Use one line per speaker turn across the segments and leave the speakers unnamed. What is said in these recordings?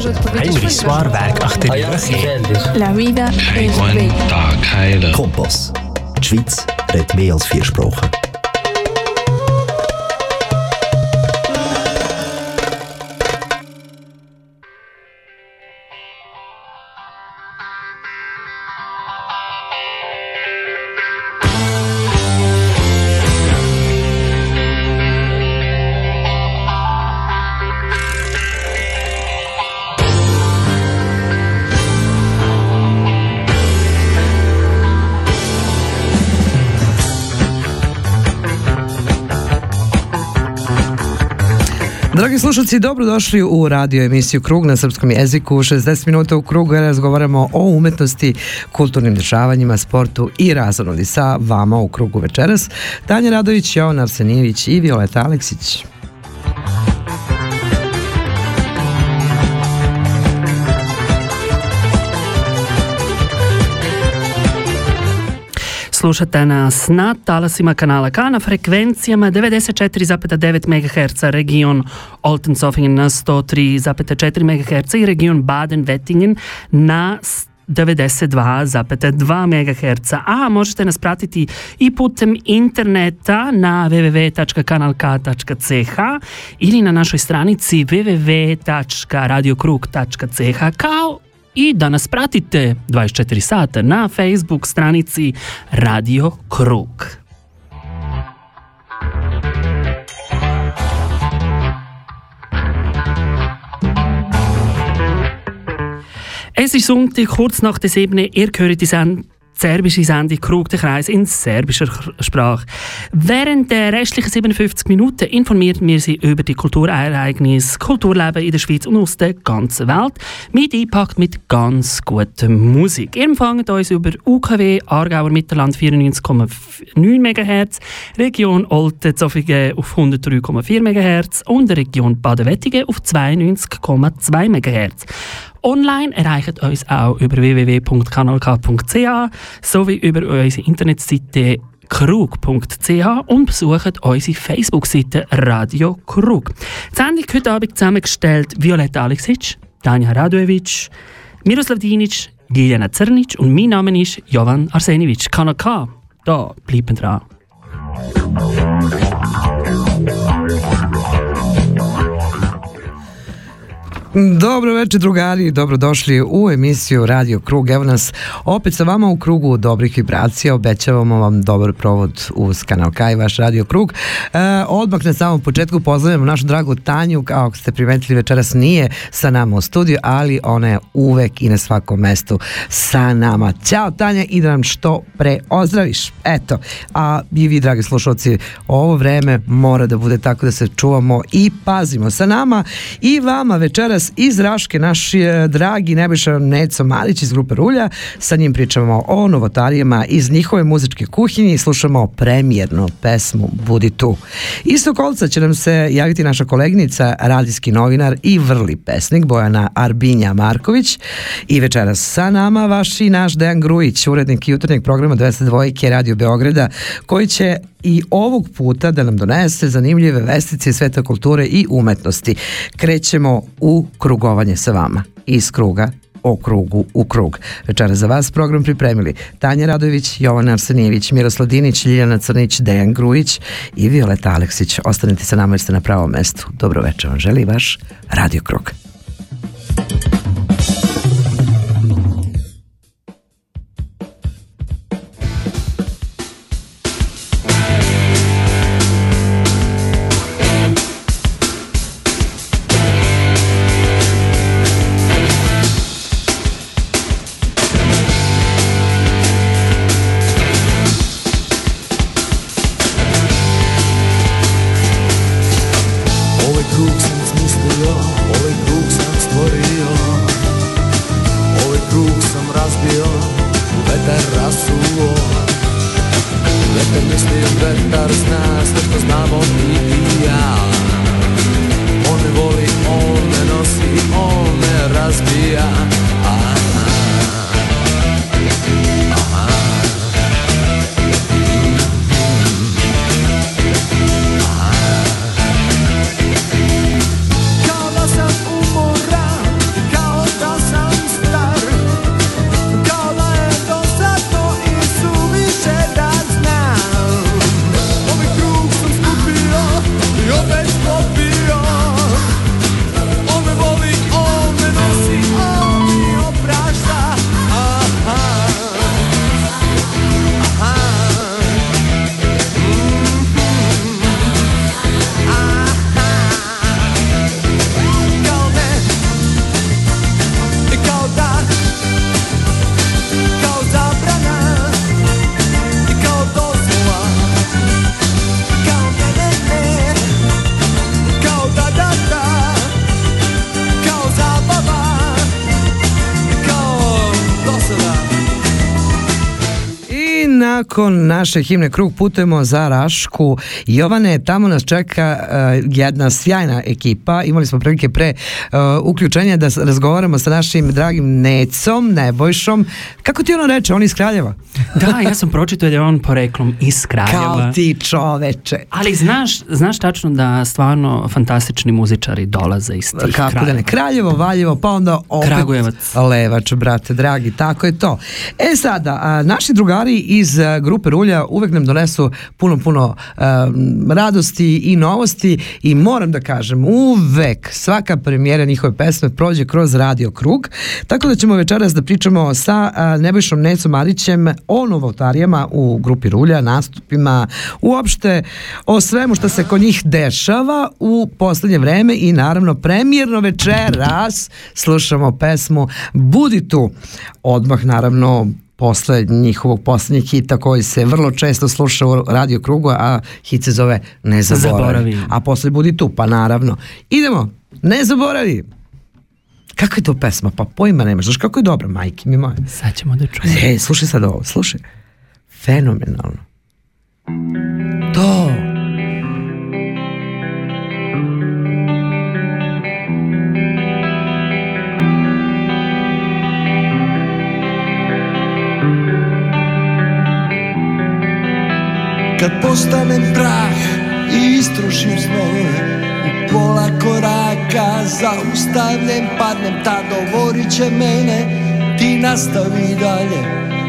Heinrich Swarberg, Achterüche.
La vida es bella.
Kompass. Die Schweiz redet mehr als vier Sprachen.
Slušalci, dobrodošli u radio emisiju Krug na srpskom jeziku. 60 minuta u krugu razgovaramo o umetnosti, kulturnim dešavanjima, sportu i razonodi sa vama u krugu večeras. Tanja Radović, Jovan Arsenijević i Violeta Aleksić.
Slušate nas na talasima kanala K na frekvencijama 94,9 MHz region Oltensofingen na 103,4 MHz i region Baden-Wettingen na 92,2 MHz, a možete nas pratiti i putem interneta na www.kanalk.ch ili na našoj stranici www.radiokrug.ch kao i da nas pratite 24 sata na Facebook stranici Radio Krug. Es ist Sonntag, kurz nach der 7. Ihr hört die Sendung serbische Sendung Krug der Kreis in serbischer Sprache. Während der restlichen 57 Minuten informieren wir Sie über die Kulturereignisse, Kulturleben in der Schweiz und aus der ganzen Welt mit Einpackt mit ganz guter Musik. Ihr empfangt uns über UKW Aargauer Mittelland 94,9 MHz, Region Olten Zofingen auf 103,4 MHz und Region Baden-Wettigen auf 92,2 MHz. Online erreicht uns auch über www.kanalk.ch sowie über unsere Internetseite krug.ch und besucht unsere Facebook-Seite Radio Krug. Die Sendung heute Abend zusammengestellt Violetta Alexic, Danja Radojevic, Miroslav Dinic, Liliana Zernic und mein Name ist Jovan Arsenivic. Kanal K, da bleiben dran.
Dobro večer drugari, dobrodošli u emisiju Radio Krug. Evo nas opet sa vama u krugu dobrih vibracija. Obećavamo vam dobar provod uz kanal K i vaš Radio Krug. E, odmah na samom početku pozdravljamo našu dragu Tanju, kao ako ste primetili večeras nije sa nama u studiju, ali ona je uvek i na svakom mestu sa nama. Ćao Tanja i da nam što pre ozdraviš. Eto, a i vi dragi slušalci, ovo vreme mora da bude tako da se čuvamo i pazimo sa nama i vama večeras večeras iz Raške naš je dragi Nebojša Neco Malić iz grupe Rulja. Sa njim pričamo o novotarijama iz njihove muzičke kuhinje i slušamo premijernu pesmu Budi tu. Isto kolca će nam se javiti naša koleginica, radijski novinar i vrli pesnik Bojana Arbinja Marković i večeras sa nama vaš i naš Dejan Grujić, urednik jutarnjeg programa 202 Radio Beograda, koji će i ovog puta da nam donese zanimljive vestice sveta kulture i umetnosti. Krećemo u krugovanje sa vama. Iz kruga o krugu u krug. Večera za vas program pripremili Tanja Radović, Jovan Arsenijević, Miroslav Dinić, Ljiljana Crnić, Dejan Grujić i Violeta Aleksić. Ostanite sa nama jer ste na pravom mestu. Dobro večer vam želi vaš Radio Krug. Nakon naše himne Krug putujemo za Rašku. Jovane, tamo nas čeka uh, jedna sjajna ekipa. Imali smo prilike pre uh, uključenja da razgovaramo sa našim dragim Necom, Nebojšom. Kako ti ono reče, on iz Kraljeva?
da, ja sam pročitao da je on poreklom iz Kraljeva.
Kao ti čoveče.
Ali znaš, znaš tačno da stvarno fantastični muzičari dolaze iz tih
Kako
krajeva.
da ne, Kraljevo, Valjevo, pa onda opet
Kragujevac.
Levač, brate, dragi, tako je to. E sada, a, naši drugari iz a, grupe Rulja uvek nam donesu puno, puno a, radosti i novosti i moram da kažem, uvek svaka premijera njihove pesme prođe kroz radio krug, tako da ćemo večeras da pričamo sa a, Nebojšom Necom Marićem o novotarijama u grupi Rulja, nastupima, uopšte o svemu što se kod njih dešava u poslednje vreme i naravno premijerno večeras slušamo pesmu Budi tu. Odmah naravno posle njihovog poslednjeg hita koji se vrlo često sluša u radio krugu, a hit se zove Ne zaboravi.
Zaboravi.
A posle Budi tu, pa naravno. Idemo, Ne zaboravi. Kako je to pesma? Pa pojma nemaš. Znaš kako je dobra, majke mi moje.
Sad ćemo da čujemo.
E, slušaj sad ovo, slušaj. Fenomenalno. To.
Postanem prah i istrošim snove. U pola koraka zaustavljem, padnem Ta dovorit će mene, ti nastavi dalje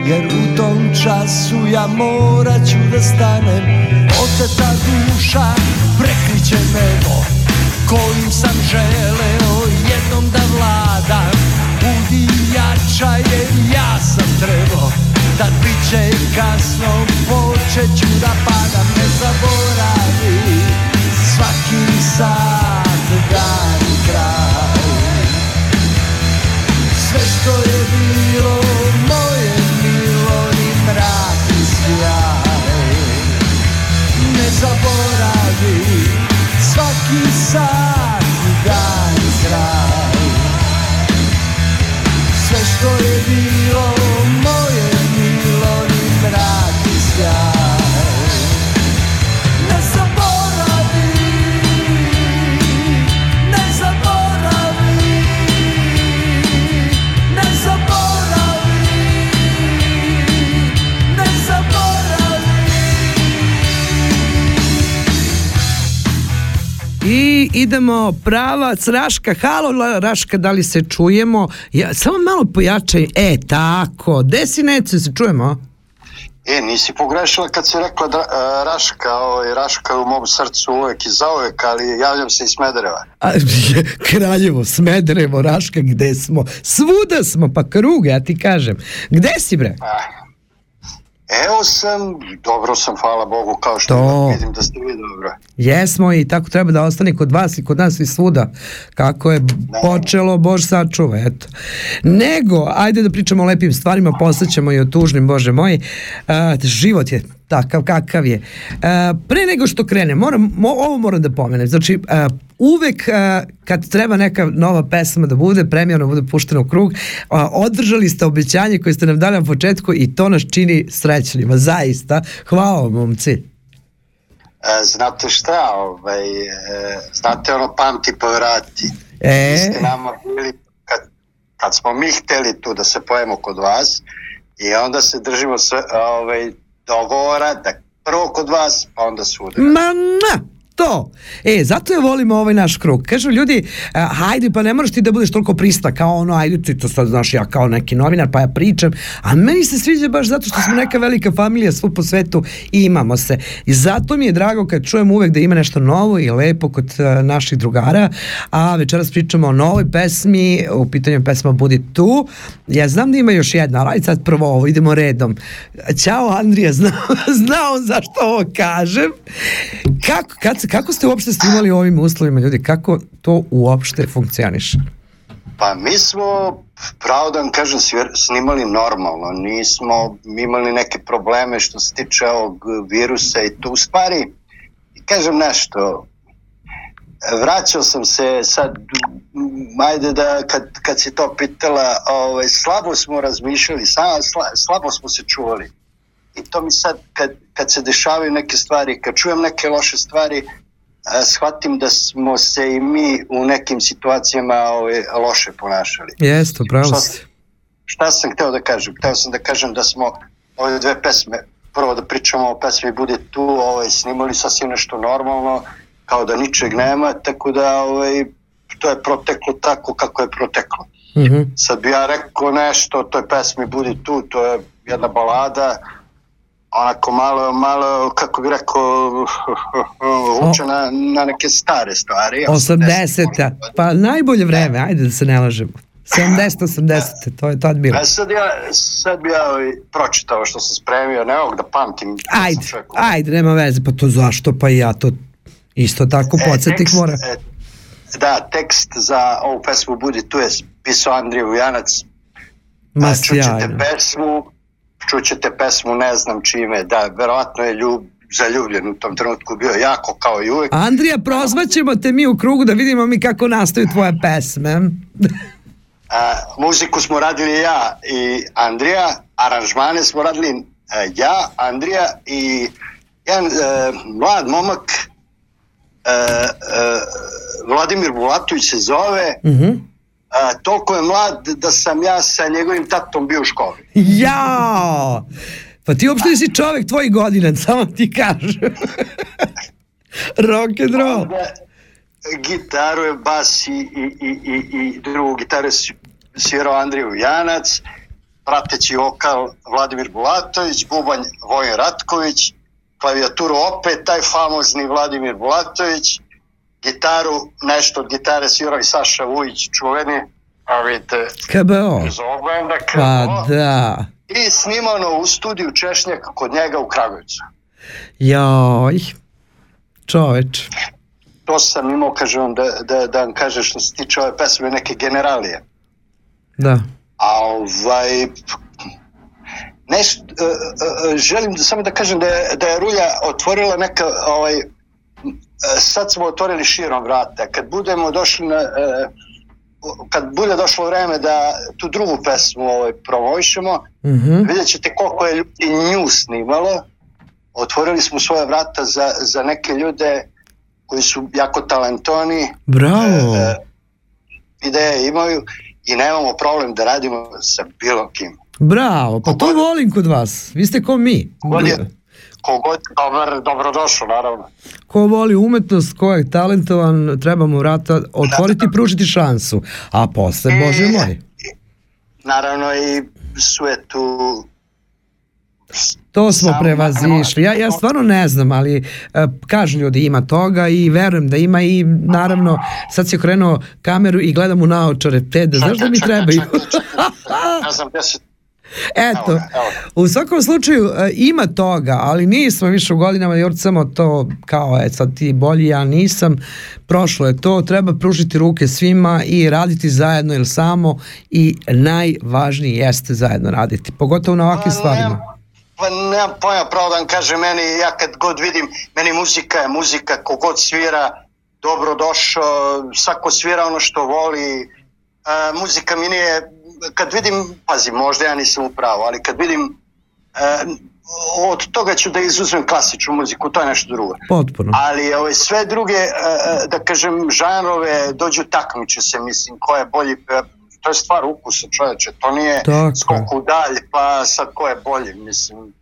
Jer u tom času ja morat ću da stanem. Oteta duša prekriće nebo Kojim sam želeo jednom da vladam. Budi jača jer ja sam trebao Tad bit će kasno, počet ću da padam Ne zaboravi svaki sat, dan i kraj. Sve što je bilo moje milo i mrak i sjaj. Ne zaboravi svaki sat, dan i kraj. Sve što je bilo
idemo pravac Raška. Halo Raška, da li se čujemo? Ja, samo malo pojačaj. E, tako. Gde si Neco, se čujemo?
E, nisi pogrešila kad si rekla da, uh, Raška, ovaj, Raška je u mom srcu uvek i zauvek, ali javljam se iz Smedereva.
A, Kraljevo, Smederevo, Raška, gde smo? Svuda smo, pa krug, ja ti kažem. Gde si bre?
Evo sam, dobro sam, hvala Bogu, kao što
To.
vidim da ste vi dobro.
Jesmo i tako treba da ostane kod vas i kod nas i svuda. Kako je počelo, Bož sačuva, eto. Nego, ajde da pričamo o lepim stvarima, poslećemo i o tužnim, Bože moj. A, život je takav kakav je. A, pre nego što krenem, moram, mo, ovo moram da pomenem. Znači, a, uvek a, kad treba neka nova pesma da bude, premijerno bude puštena u krug, održali ste obećanje koje ste nam dali na početku i to nas čini srećnima, zaista. Hvala vam, momci.
E, znate šta, ovaj, e, znate ono pamti pa vrati. Vi
E,
ste nama bili, kad, kad smo mi hteli tu da se pojemo kod vas, i onda se držimo sve, ovaj, dogovora da prvo kod vas, pa onda svuda.
Ma na, to. E, zato je volimo ovaj naš krug. Kažu ljudi, a, hajde, pa ne moraš ti da budeš toliko prista kao ono, ajde ti to sad znaš ja kao neki novinar, pa ja pričam, a meni se sviđa baš zato što smo neka velika familija svu po svetu i imamo se. I zato mi je drago kad čujem uvek da ima nešto novo i lepo kod a, naših drugara, a večeras pričamo o novoj pesmi, u pitanju pesma Budi tu. Ja znam da ima još jedna, ali sad prvo ovo, idemo redom. Ćao Andrija, znao, znao zašto ovo kažem. Kako, kad, kako ste uopšte snimali u ovim uslovima, ljudi? Kako to uopšte funkcioniše?
Pa mi smo, pravo da vam kažem, snimali normalno, nismo imali neke probleme što se tiče ovog virusa i tu stvari, kažem nešto, vraćao sam se sad, m, ajde da kad, kad si to pitala, ovaj, slabo smo razmišljali, sla, slabo smo se čuvali. I to mi sad kad, kad se dešavaju neke stvari, kad čujem neke loše stvari, a, shvatim da smo se i mi u nekim situacijama ove, loše ponašali.
Jeste, pravo
Šta, šta sam hteo da kažem? Hteo sam da kažem da smo ove dve pesme, prvo da pričamo o pesmi Bude tu, ovaj, snimali sasvim nešto normalno, kao da ničeg nema, tako da ovaj, to je proteklo tako kako je proteklo.
Mhm.
Sad bi ja rekao nešto o toj pesmi Budi tu, to je jedna balada, onako malo, malo, kako bi rekao, uče na, na neke stare stvari.
80-a, pa najbolje vreme, ajde da se ne lažemo. 70-80, to je tad bilo.
A sad ja, sad bi ja ovaj, pročitao što sam spremio, ne mogu da pamtim.
Ajde, ajde, nema veze, pa to zašto, pa ja to isto tako
E,
podsjetnik
tekst,
mora.
e, Da, tekst za ovu pesmu Budi tu je pisao Andrija Vujanac.
Ma
A, čućete
sjajno.
pesmu, čućete pesmu ne znam čime, da, verovatno je ljub, zaljubljen u tom trenutku bio jako kao i uvek.
Andrija, prozvaćemo te mi u krugu da vidimo mi kako nastaju tvoje pesme.
A, muziku smo radili ja i Andrija, aranžmane smo radili e, ja, Andrija i jedan e, mlad momak e, e, Vladimir Bulatović se zove
Mhm.
A, toliko je mlad da sam ja sa njegovim tatom bio u školi.
Jao! Pa ti uopšte nisi čovek tvojih godina, samo ti kažem. Rock and roll.
Onda gitaru je bas i, i, i, i, i drugu gitaru je svirao Andrija Janac, prateći vokal Vladimir Bulatović, bubanj Vojin Ratković, klavijaturu opet taj famozni Vladimir Bulatović, gitaru, nešto od gitare svirao i Saša Vujić, čuveni, a vidite,
KBO.
zovem da
Pa
KBO.
da.
I snimano u studiju Češnjak kod njega u Kragujevcu.
Joj. Čoveč.
To sam imao, kažem, da, da, da vam kaže što se tiče ove pesme neke generalije.
Da.
A ovaj nešto uh, uh, želim da, samo da kažem da je, da je Rulja otvorila neka ovaj sad smo otvorili širom vrata kad budemo došli na e, kad bude došlo vreme da tu drugu pesmu ovaj, promovišemo
Mhm.
vidjet ćete koliko je ljudi nju snimalo otvorili smo svoje vrata za, za neke ljude koji su jako talentovani
Bravo.
e, ideje imaju i nemamo problem da radimo sa bilo kim.
Bravo. Pa to volim kod vas. Vi ste ko mi.
God je, kogod dobar, dobrodošao, naravno.
Ko voli umetnost, ko je talentovan, treba mu vrata otvoriti i pružiti šansu. A posle, bože moj.
Naravno i suetu
To smo prevazišli. Ja, ja stvarno ne znam, ali e, kažu ljudi ima toga i verujem da ima i naravno sad si okrenuo kameru i gledam u naočare. Tede, znaš da mi trebaju?
Ne znam gde se...
Eto,
Evo ga, evo
u svakom slučaju e, ima toga, ali nismo više u godinama jurcamo to kao je sad ti bolji, ja nisam. Prošlo je to, treba pružiti ruke svima i raditi zajedno ili samo i najvažnije jeste zajedno raditi, pogotovo na ovakvim
Pa,
stvarima.
Pa nemam pojma, pravo da vam kažem, meni, ja kad god vidim, meni muzika je muzika, kogod svira, dobro došao, svako svira ono što voli, a, muzika mi nije, kad vidim, pazi, možda ja nisam u pravu, ali kad vidim, a, od toga ću da izuzmem klasičnu muziku, to je nešto drugo.
Potpuno.
Ali ove, sve druge, e, e, da kažem, žanrove dođu takmiče se, mislim, ko je bolji, e, to je stvar ukusa čoveče, to nije
Tako je.
skoku dalje, pa sad ko je bolji, mislim.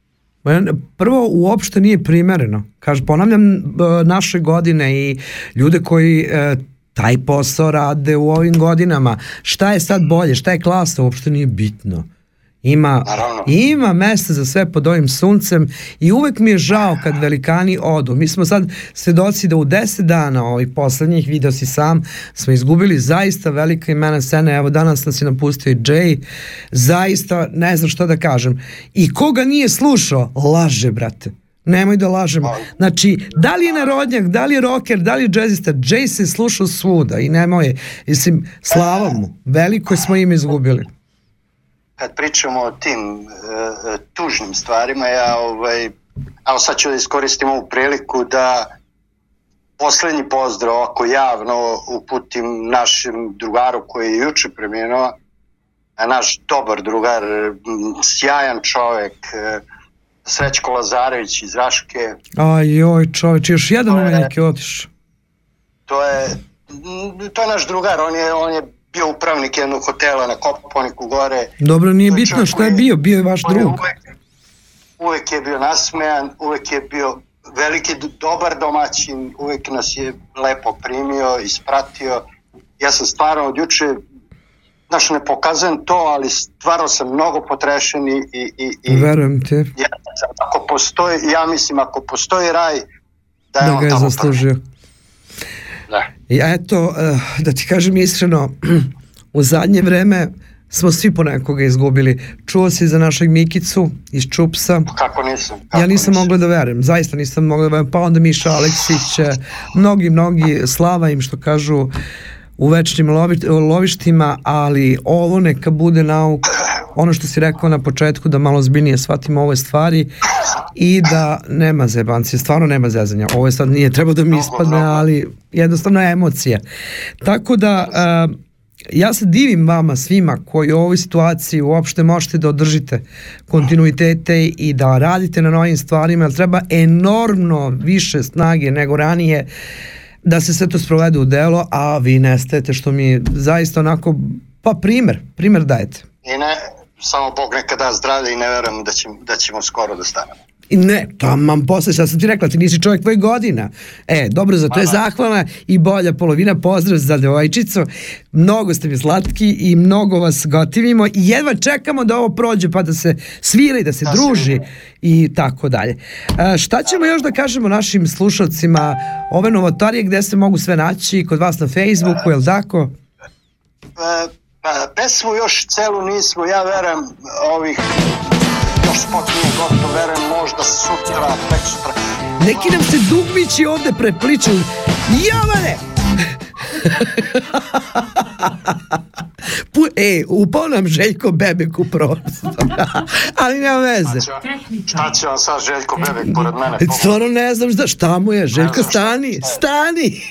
Prvo, uopšte nije primereno. Kaže, ponavljam, e, naše godine i ljude koji e, taj posao rade u ovim godinama. Šta je sad bolje, šta je klasa, uopšte nije bitno. Ima,
Naravno.
ima mesta za sve pod ovim suncem i uvek mi je žao kad velikani odu. Mi smo sad svedoci da u deset dana ovih poslednjih, video si sam, smo izgubili zaista velika imena scene. Evo danas nas je napustio i Jay. Zaista ne znam što da kažem. I koga nije slušao, laže, brate. Nemoj da lažemo. Znači, da li je narodnjak, da li je rocker, da li je jazzista, Jay se slušao svuda i nemoj, mislim, slava mu. Veliko smo im izgubili.
Kad pričamo o tim e, tužnim stvarima, ja ovaj, evo sad ću da iskoristim ovu priliku da poslednji pozdrav ovako javno uputim našem drugaru koji je juče preminuo, naš dobar drugar, sjajan čovek, e, Srećko Lazarević iz Raške.
Aj joj čoveč, još jedan umenik je otišao.
To je, to je naš drugar, on je, on je bio upravnik jednog hotela na Koponiku gore.
Dobro, nije bitno šta je bio, bio je vaš drug.
Uvek, uvek je bio nasmejan, uvek je bio veliki, dobar domaćin, uvek nas je lepo primio, ispratio. Ja sam stvarno od juče, znaš, ne pokazujem to, ali stvarno sam mnogo potrešen i... i, i,
Verujem te.
Ja, ako postoji, ja mislim, ako postoji raj, da,
da ga je zaslužio. Prvi.
Da.
I eto, eh, da ti kažem iskreno, u zadnje vreme smo svi po nekoga izgubili. Čuo si za našeg Mikicu iz Čupsa.
Kako nisam? Kako
ja nisam mogla da verujem, zaista nisam mogla da verujem. Pa onda Miša Aleksić, eh, mnogi, mnogi, slava im što kažu u večnim lovi, lovištima, ali ovo neka bude nauk, ono što si rekao na početku, da malo zbiljnije shvatimo ove stvari i da nema zebancije, stvarno nema zezanja. Ovo je sad nije treba da mi ispadne, ali jednostavno je emocija. Tako da, uh, ja se divim vama svima koji u ovoj situaciji uopšte možete da održite kontinuitete i da radite na novim stvarima, jer treba enormno više snage nego ranije da se sve to sprovede u delo, a vi nestajete što mi zaista onako, pa primer, primer dajete.
I ne, samo Bog neka da zdravlje i ne verujem da, ćemo, da ćemo skoro da stanemo.
I ne, tamam posle, sad sam ti rekla, ti nisi čovjek tvoj godina. E, dobro, za to je zahvalna i bolja polovina, pozdrav za devojčicu. Mnogo ste mi slatki i mnogo vas gotivimo i jedva čekamo da ovo prođe pa da se svira i da se da druži i tako dalje. E, šta ćemo još da kažemo našim slušalcima ove novotarije gde se mogu sve naći kod vas na Facebooku, je li tako?
E, pa, pesmu još celu nismo, ja verujem ovih još spot nije gotov, verujem možda sutra, pek sutra.
Neki nam se dugmići ovde prepliču. Jovane! Pu, e, upao nam Željko Bebek u prostor. Ali nema veze.
Šta će vam sad Željko Bebek pored mene?
Stvarno ne znam šta, šta mu je. Željko, stani, stani.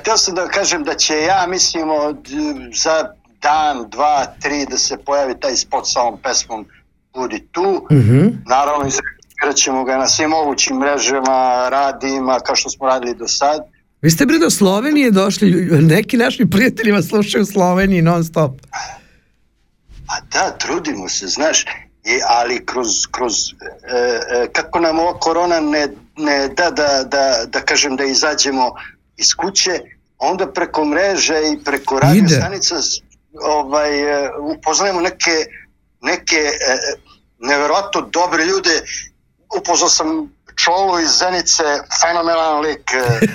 Htio sam da kažem da će ja, mislim, od, za dan, dva, tri da se pojavi taj spot sa ovom pesmom Budi tu. Mm -hmm. Naravno, izrećemo ga na svim mogućim mrežama, radima, kao što smo radili do sad.
Vi ste bre do Slovenije došli, neki naši prijatelji vas slušaju u Sloveniji non stop.
Pa da, trudimo se, znaš, I, ali kroz, kroz e, e, kako nam ova korona ne, ne da, da, da, da kažem da izađemo iz kuće, onda preko mreže i preko radio stanica ovaj, e, upoznajemo neke, neke e, neverovatno dobre ljude. Upoznao sam Čolu iz Zenice, fenomenalan lik. E,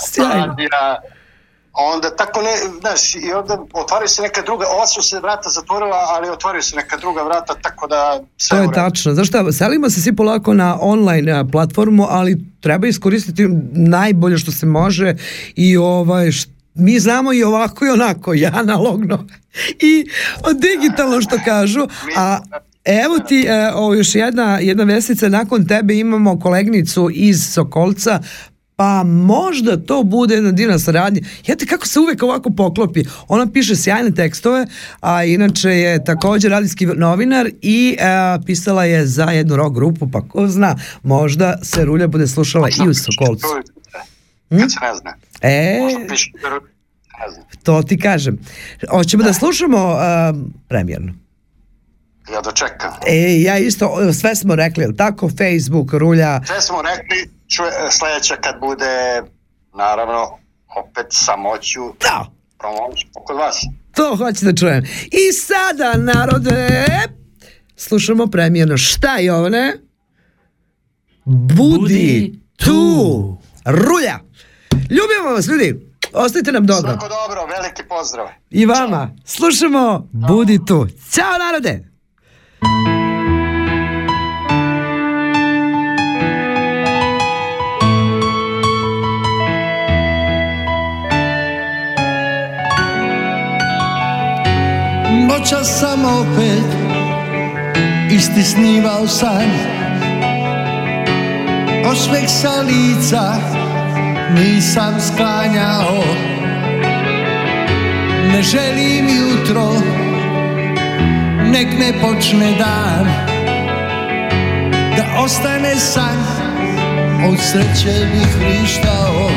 Sjajno onda tako ne, znaš, i onda otvaraju se neka druga, ova su se vrata zatvorila, ali otvaraju se neka druga vrata, tako da
sve To je tačno. Znaš šta, selimo se svi polako na online platformu, ali treba iskoristiti najbolje što se može i ovaj, mi znamo i ovako i onako, i analogno i digitalno što kažu, a Evo ti, e, o, još jedna, jedna vestica, nakon tebe imamo kolegnicu iz Sokolca, pa možda to bude jedna divna saradnja. Jete kako se uvek ovako poklopi. Ona piše sjajne tekstove, a inače je takođe radijski novinar i a, e, pisala je za jednu rock grupu, pa ko zna, možda se Rulja bude slušala i u Sokolcu.
Hm? Kad se ne zna.
E, to ti kažem. Hoćemo da, da slušamo uh, premijerno.
Ja da čekam.
E, ja isto, sve smo rekli, ili tako? Facebook, rulja.
Sve smo rekli, čuje, sledeća kad bude, naravno, opet samoću.
Da.
Promoviš kod vas.
To hoću da čujem. I sada, narode, slušamo premijerno. Šta je ovne? Budi, Budi tu. tu. Rulja. Ljubimo vas, ljudi. Ostajte nam dobro.
Svako dobro, veliki pozdrav.
I vama. Slušamo Budi tu. Ćao narode.
Noćas sam opet istisnivao san Osmeh sa lica nisam sklanjao. Ne želim jutro, nek ne počne dan. Da ostane san. Od sreće bih vrištao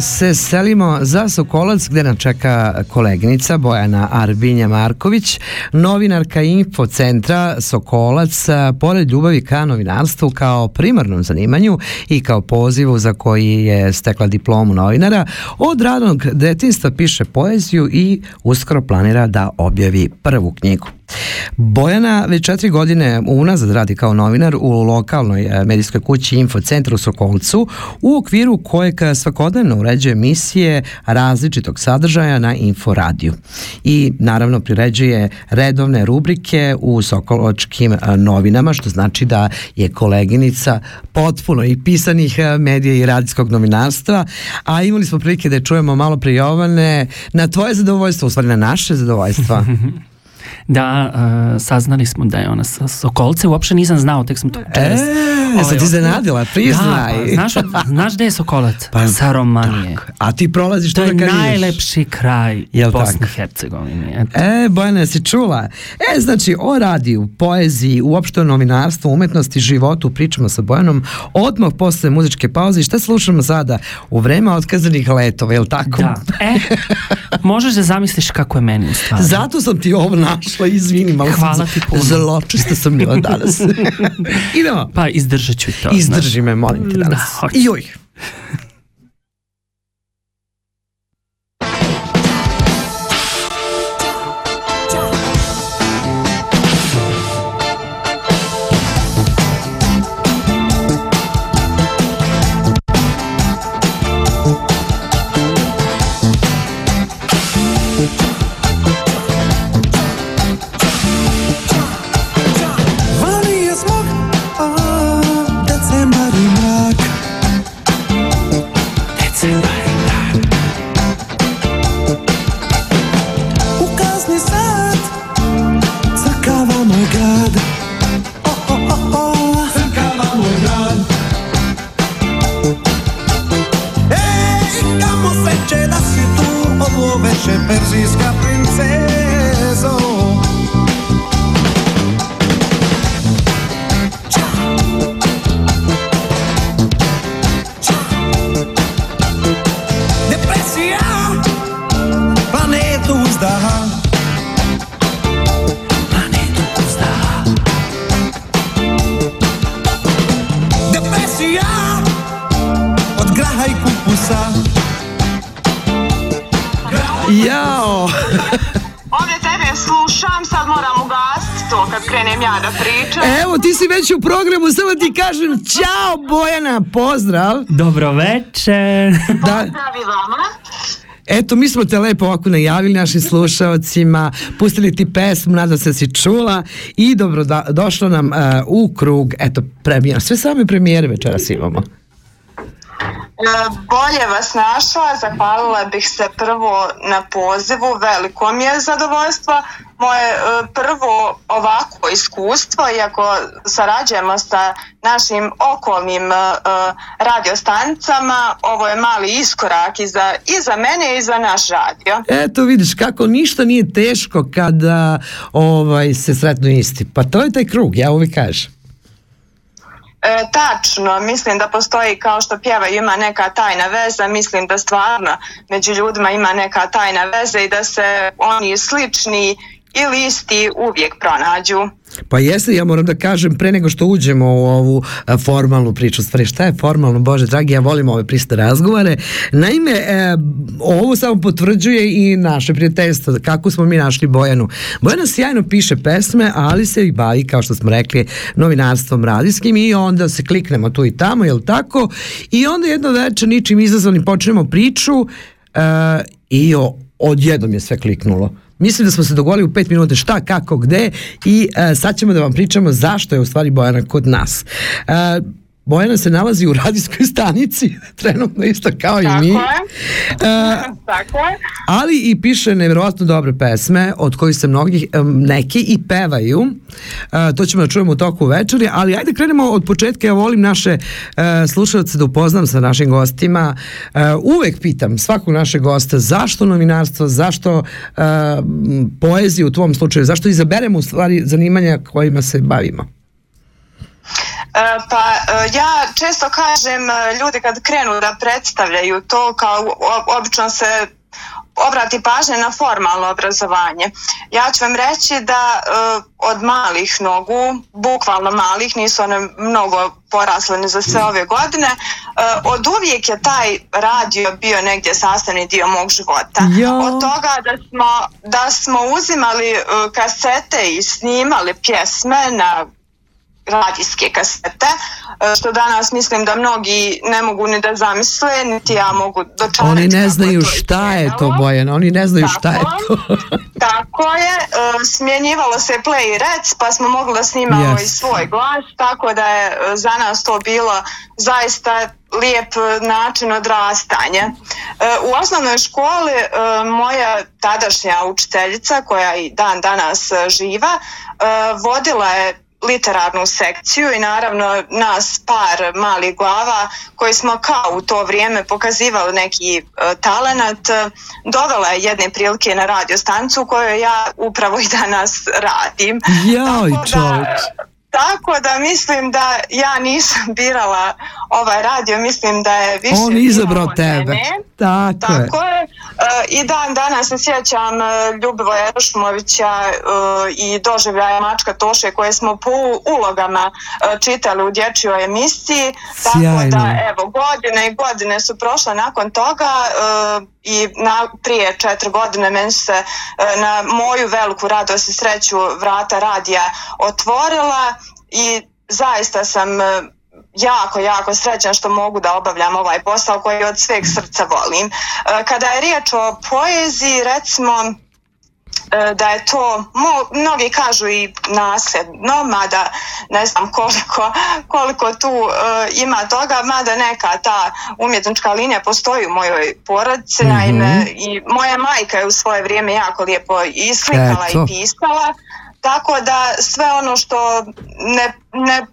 se
selimo za Sokolac gde nas čeka koleginica Bojana Arbinja Marković, novinarka Info centra Sokolac, pored ljubavi ka novinarstvu kao primarnom zanimanju i kao pozivu za koji je stekla diplomu novinara, od radnog detinstva piše poeziju i uskoro planira da objavi prvu knjigu. Bojana već četiri godine unazad radi kao novinar u lokalnoj e, medijskoj kući Info centru u Sokolcu u okviru kojeg svakodnevno uređuje emisije različitog sadržaja na Info radiju. I naravno priređuje redovne rubrike u Sokoločkim e, novinama, što znači da je koleginica potpuno i pisanih e, medija i radijskog novinarstva, a imali smo prilike da je čujemo malo pre Jovane na tvoje zadovoljstvo, u stvari na naše zadovoljstva.
Da, uh, saznali smo da je ona sa Sokolce, uopšte nisam znao, tek sam to večeras.
E,
ovaj,
sam ti iznenadila, priznaj.
Da, znaš, znaš gde je Sokolac?
Pa,
sa Romanije.
Tak. A ti prolaziš
To
to
je
da
najlepši kraj
Jel
Bosne i Hercegovine. Eto.
E, Bojana, si čula? E, znači, o radiju, poeziji, uopšte o novinarstvu, umetnosti, životu, pričamo sa Bojanom odmah posle muzičke pauze i šta slušamo sada? U vreme otkazanih letova, je li tako?
Da. E, možeš da zamisliš kako je meni u stvari.
Zato sam ti ovo našla, izvini, malo sam
Hvala ti puno.
Zločista sam bila danas. Idemo.
Pa izdržat ću to.
Izdrži me, molim te danas.
Da, hoću.
Joj.
Si
već u programu, samo ti kažem Ćao Bojana, pozdrav!
Dobro večer.
Da,
vama.
eto, mi smo te lepo ovako najavili našim slušalcima, pustili ti pesmu, nadam se da si čula i dobro da, došlo nam e, u krug, eto, premijera. Sve same premijere večeras imamo.
E, Bolje vas našla, zahvalila bih se prvo na pozivu, veliko mi je zadovoljstvo. Moje e, prvo ovako iskustvo, iako sarađujemo sa našim okolnim e, radiostanicama, ovo je mali iskorak i za, i za mene i za naš radio.
Eto vidiš kako ništa nije teško kada ovaj, se sretnu isti. Pa to je taj krug, ja uvijek kažem.
E, tačno, mislim da postoji kao što pjevaju ima neka tajna veza, mislim da stvarno među ljudima ima neka tajna veza i da se oni slični ili isti uvijek pronađu.
Pa jeste, ja moram da kažem pre nego što uđemo u ovu a, formalnu priču, stvari šta je formalno, Bože dragi, ja volim ove priste razgovore. Naime, e, ovo samo potvrđuje i naše prijateljstvo, kako smo mi našli Bojanu. Bojana sjajno piše pesme, ali se i bavi, kao što smo rekli, novinarstvom radijskim i onda se kliknemo tu i tamo, jel tako? I onda jedno večer ničim izazvani počnemo priču e, i o, odjednom je sve kliknulo. Mislim da smo se dogovorili u pet minuta šta, kako, gde i e, sad ćemo da vam pričamo zašto je u stvari Bojana kod nas. E, Bojana se nalazi u radijskoj stanici, trenutno isto kao i
Tako
mi.
je.
E,
Tako je.
ali i piše nevjerojatno dobre pesme od kojih se mnogi em, neki i pevaju E, to ćemo da čujemo u toku večeri ali ajde krenemo od početka ja volim naše e, slušalce da upoznam sa našim gostima E, uvek pitam svakog našeg gosta zašto novinarstvo zašto e, m, poeziju u tvom slučaju zašto izaberemo u stvari zanimanja kojima se bavimo
E, Pa e, ja često kažem e, ljudi kad krenu da predstavljaju to kao obično se obrati pažnja na formalno obrazovanje. Ja ću vam reći da e, od malih nogu, bukvalno malih, nisu one mnogo porasle ni za sve ove godine, e, od uvijek je taj radio bio negdje sastavni dio mog života.
Ja.
Od toga da smo, da smo uzimali e, kasete i snimali pjesme na radijske kasete, e, što danas mislim da mnogi ne mogu ni da zamisle, niti ja mogu dočarati.
oni ne znaju
to
šta je to. Bojana oni ne znaju šta je
Tako.
to
Tako je, e, smjenjivalo se play i rec, pa smo mogli da snimamo
Yes.
i svoj glas, tako da je e, za nas to bilo zaista lijep način odrastanja. U osnovnoj školi moja tadašnja učiteljica, koja i dan danas živa, vodila je literarnu sekciju i naravno nas par malih glava koji smo kao u to vrijeme pokazivali neki e, talenat e, dovela je jedne prilike na radio stancu u kojoj ja upravo i danas radim. Tako da-. Tako da mislim da ja nisam birala ovaj radio, mislim da je više
on izabrao tebe
mene.
tako, je
Tako je. E, I dan danas se sjećam e, Ljubivoja Rušmovića e, i doživljaja Mačka Toše koje smo po ulogama e, čitali u dječjoj emisiji. Tako
Sjajno.
da evo godine i godine su prošle nakon toga i na, prije četiri godine meni se na moju veliku radost i sreću vrata radija otvorila i zaista sam e, jako, jako srećan što mogu da obavljam ovaj posao koji od sveg srca volim. E, Kada je riječ o poeziji, recimo, e, da je to, mnogi kažu i nasljedno, mada ne znam koliko, koliko tu ima toga, mada neka ta umjetnička linija postoji u mojoj porodici,
Mhm.
naime i moja majka je u svoje vrijeme jako lijepo i slikala
Eto.
i pisala, tako da sve ono što ne, ne